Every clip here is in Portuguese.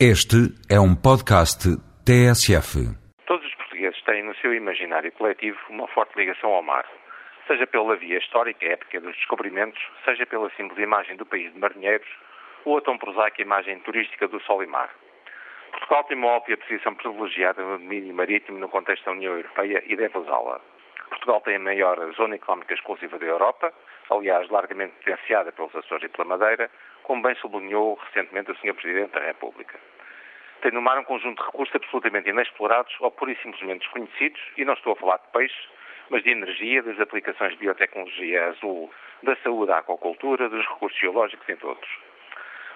Este é um podcast TSF. Todos os portugueses têm no seu imaginário coletivo uma forte ligação ao mar, seja pela via histórica épica dos descobrimentos, seja pela simples imagem do país de marinheiros ou a tão prosaica imagem turística do sol e mar. Portugal tem uma óbvia posição privilegiada no domínio marítimo no contexto da União Europeia e deve usá-la. Portugal tem a maior zona económica exclusiva da Europa, aliás, largamente potenciada pelos Açores e pela Madeira, como bem sublinhou recentemente o Sr. Presidente da República. Tem no mar um conjunto de recursos absolutamente inexplorados ou pura e simplesmente desconhecidos, e não estou a falar de peixe, mas de energia, das aplicações de biotecnologia azul, da saúde à aquacultura, dos recursos geológicos, entre outros.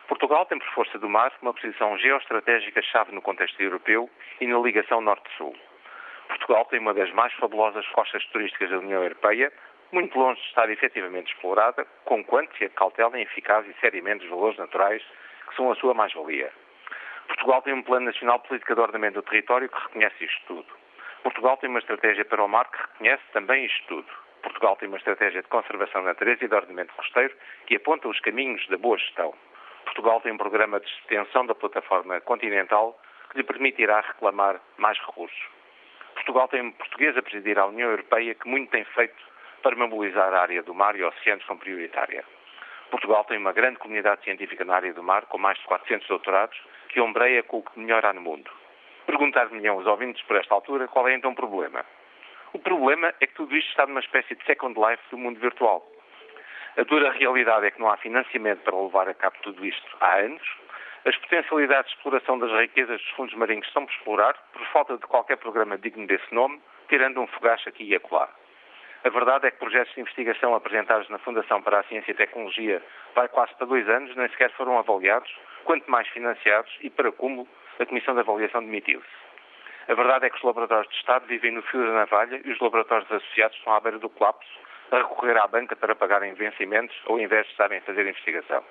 Portugal tem, por força do mar, uma posição geoestratégica-chave no contexto europeu e na ligação norte-sul. Portugal tem uma das mais fabulosas costas turísticas da União Europeia, muito longe de estar efetivamente explorada, com quantia, cautela, eficácia e seriamente os valores naturais que são a sua mais-valia. Portugal tem um plano nacional de política de ordenamento do território que reconhece isto tudo. Portugal tem uma estratégia para o mar que reconhece também isto tudo. Portugal tem uma estratégia de conservação da natureza e de ordenamento costeiro que aponta os caminhos da boa gestão. Portugal tem um programa de extensão da plataforma continental que lhe permitirá reclamar mais recursos. Portugal tem um português a presidir a União Europeia que muito tem feito para mobilizar a área do mar e oceanos como prioritária. Portugal tem uma grande comunidade científica na área do mar, com mais de 400 doutorados, que ombreia com o que melhor há no mundo. Perguntar-me aos ouvintes por esta altura qual é então o problema. O problema é que tudo isto está numa espécie de second life do mundo virtual. A dura realidade é que não há financiamento para levar a cabo tudo isto há anos. As potencialidades de exploração das riquezas dos fundos marinhos estão por explorar, por falta de qualquer programa digno desse nome, tirando um fogacho aqui e acolá. A verdade é que projetos de investigação apresentados na Fundação para a Ciência e Tecnologia vai quase para dois anos, nem sequer foram avaliados, quanto mais financiados, e para cúmulo, a Comissão de Avaliação demitiu-se. A verdade é que os laboratórios de Estado vivem no fio da navalha e os laboratórios associados estão à beira do colapso, a recorrer à banca para pagarem vencimentos, ao invés de estarem a fazer investigação.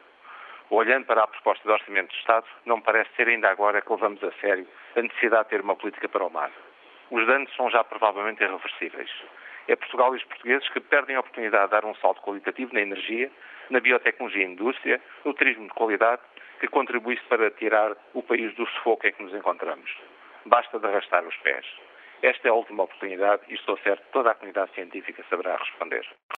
Olhando para a proposta de Orçamento de Estado, não parece ser ainda agora que levamos a sério a necessidade de ter uma política para o mar. Os danos são já provavelmente irreversíveis. É Portugal e os portugueses que perdem a oportunidade de dar um salto qualitativo na energia, na biotecnologia e indústria, no turismo de qualidade, que contribuísse para tirar o país do sufoco em que nos encontramos. Basta de arrastar os pés. Esta é a última oportunidade e estou certo que toda a comunidade científica saberá responder.